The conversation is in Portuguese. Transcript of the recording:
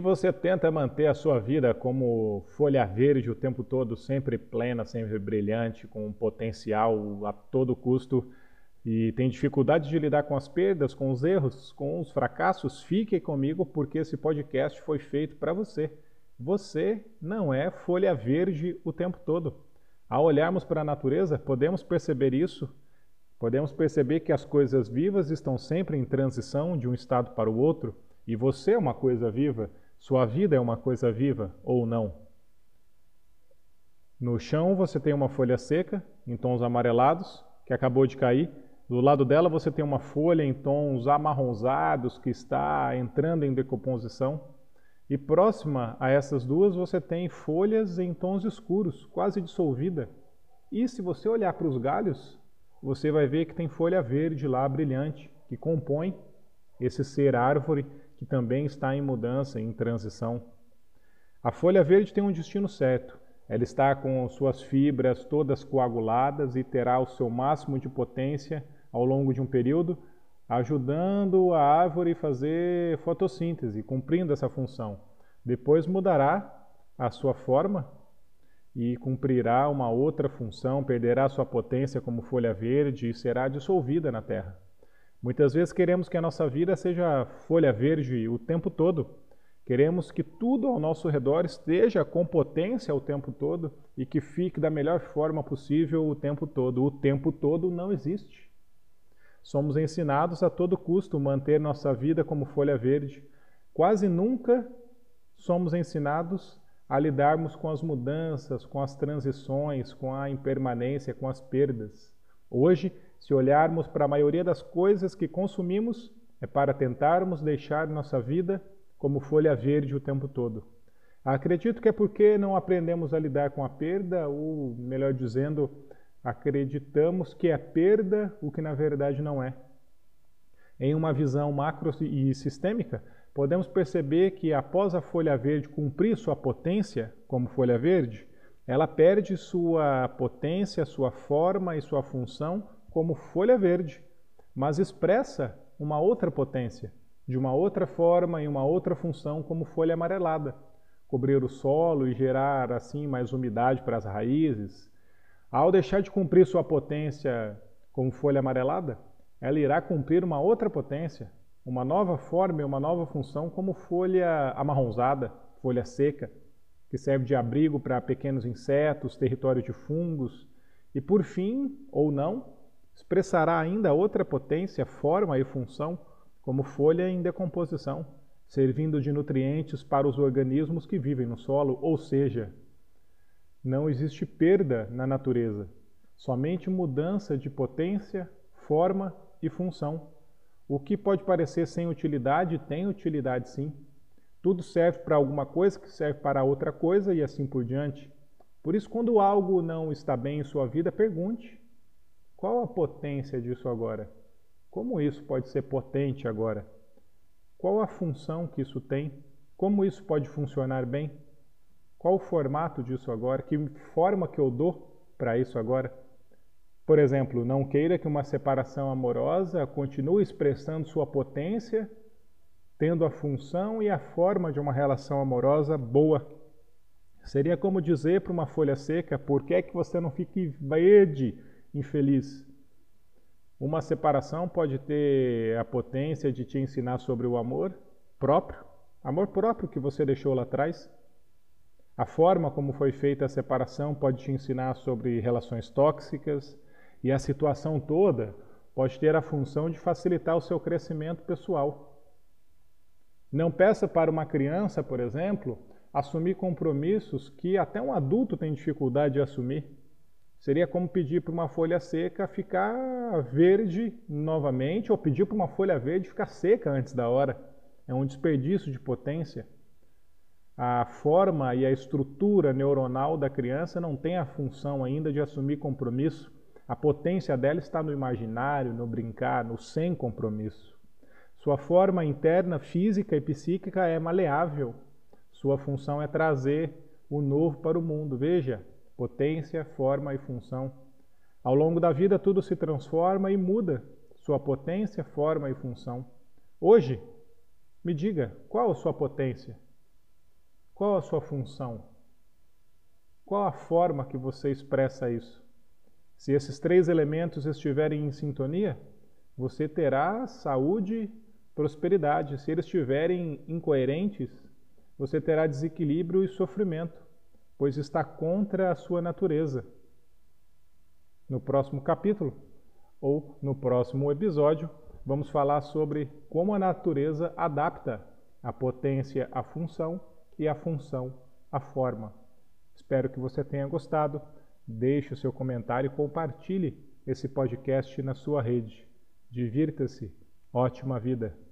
você tenta manter a sua vida como folha verde o tempo todo, sempre plena, sempre brilhante, com potencial a todo custo, e tem dificuldade de lidar com as perdas, com os erros, com os fracassos, fique comigo porque esse podcast foi feito para você. Você não é folha verde o tempo todo. Ao olharmos para a natureza, podemos perceber isso. Podemos perceber que as coisas vivas estão sempre em transição de um estado para o outro, e você é uma coisa viva, sua vida é uma coisa viva ou não. No chão você tem uma folha seca, em tons amarelados, que acabou de cair. Do lado dela você tem uma folha em tons amarronzados que está entrando em decomposição. E próxima a essas duas você tem folhas em tons escuros, quase dissolvida. E se você olhar para os galhos, você vai ver que tem folha verde lá brilhante, que compõe esse ser árvore que também está em mudança, em transição. A folha verde tem um destino certo. Ela está com suas fibras todas coaguladas e terá o seu máximo de potência ao longo de um período ajudando a árvore a fazer fotossíntese, cumprindo essa função. Depois mudará a sua forma e cumprirá uma outra função, perderá sua potência como folha verde e será dissolvida na terra. Muitas vezes queremos que a nossa vida seja folha verde o tempo todo. Queremos que tudo ao nosso redor esteja com potência o tempo todo e que fique da melhor forma possível o tempo todo. O tempo todo não existe. Somos ensinados a todo custo manter nossa vida como folha verde. Quase nunca somos ensinados a lidarmos com as mudanças, com as transições, com a impermanência, com as perdas. Hoje, se olharmos para a maioria das coisas que consumimos, é para tentarmos deixar nossa vida como folha verde o tempo todo. Acredito que é porque não aprendemos a lidar com a perda, ou melhor dizendo, acreditamos que é perda o que na verdade não é. Em uma visão macro e sistêmica, podemos perceber que após a folha verde cumprir sua potência como folha verde, ela perde sua potência, sua forma e sua função como folha verde, mas expressa uma outra potência, de uma outra forma e uma outra função como folha amarelada, cobrir o solo e gerar assim mais umidade para as raízes, ao deixar de cumprir sua potência como folha amarelada, ela irá cumprir uma outra potência, uma nova forma e uma nova função como folha amarronzada, folha seca, que serve de abrigo para pequenos insetos, território de fungos, e por fim, ou não, expressará ainda outra potência, forma e função como folha em decomposição, servindo de nutrientes para os organismos que vivem no solo, ou seja, não existe perda na natureza, somente mudança de potência, forma e função. O que pode parecer sem utilidade tem utilidade sim. Tudo serve para alguma coisa que serve para outra coisa e assim por diante. Por isso, quando algo não está bem em sua vida, pergunte: qual a potência disso agora? Como isso pode ser potente agora? Qual a função que isso tem? Como isso pode funcionar bem? Qual o formato disso agora? Que forma que eu dou para isso agora? Por exemplo, não queira que uma separação amorosa continue expressando sua potência, tendo a função e a forma de uma relação amorosa boa. Seria como dizer para uma folha seca: por que é que você não fique verde, infeliz? Uma separação pode ter a potência de te ensinar sobre o amor próprio, amor próprio que você deixou lá atrás a forma como foi feita a separação pode te ensinar sobre relações tóxicas e a situação toda pode ter a função de facilitar o seu crescimento pessoal. Não peça para uma criança, por exemplo, assumir compromissos que até um adulto tem dificuldade de assumir. Seria como pedir para uma folha seca ficar verde novamente, ou pedir para uma folha verde ficar seca antes da hora. É um desperdício de potência a forma e a estrutura neuronal da criança não tem a função ainda de assumir compromisso. A potência dela está no imaginário, no brincar, no sem compromisso. Sua forma interna, física e psíquica é maleável. Sua função é trazer o novo para o mundo. Veja, potência, forma e função. Ao longo da vida, tudo se transforma e muda sua potência, forma e função. Hoje, me diga, qual a sua potência? Qual a sua função? Qual a forma que você expressa isso? Se esses três elementos estiverem em sintonia, você terá saúde, prosperidade. Se eles estiverem incoerentes, você terá desequilíbrio e sofrimento, pois está contra a sua natureza. No próximo capítulo, ou no próximo episódio, vamos falar sobre como a natureza adapta a potência à função e a função à forma. Espero que você tenha gostado. Deixe o seu comentário e compartilhe esse podcast na sua rede. Divirta-se. Ótima vida!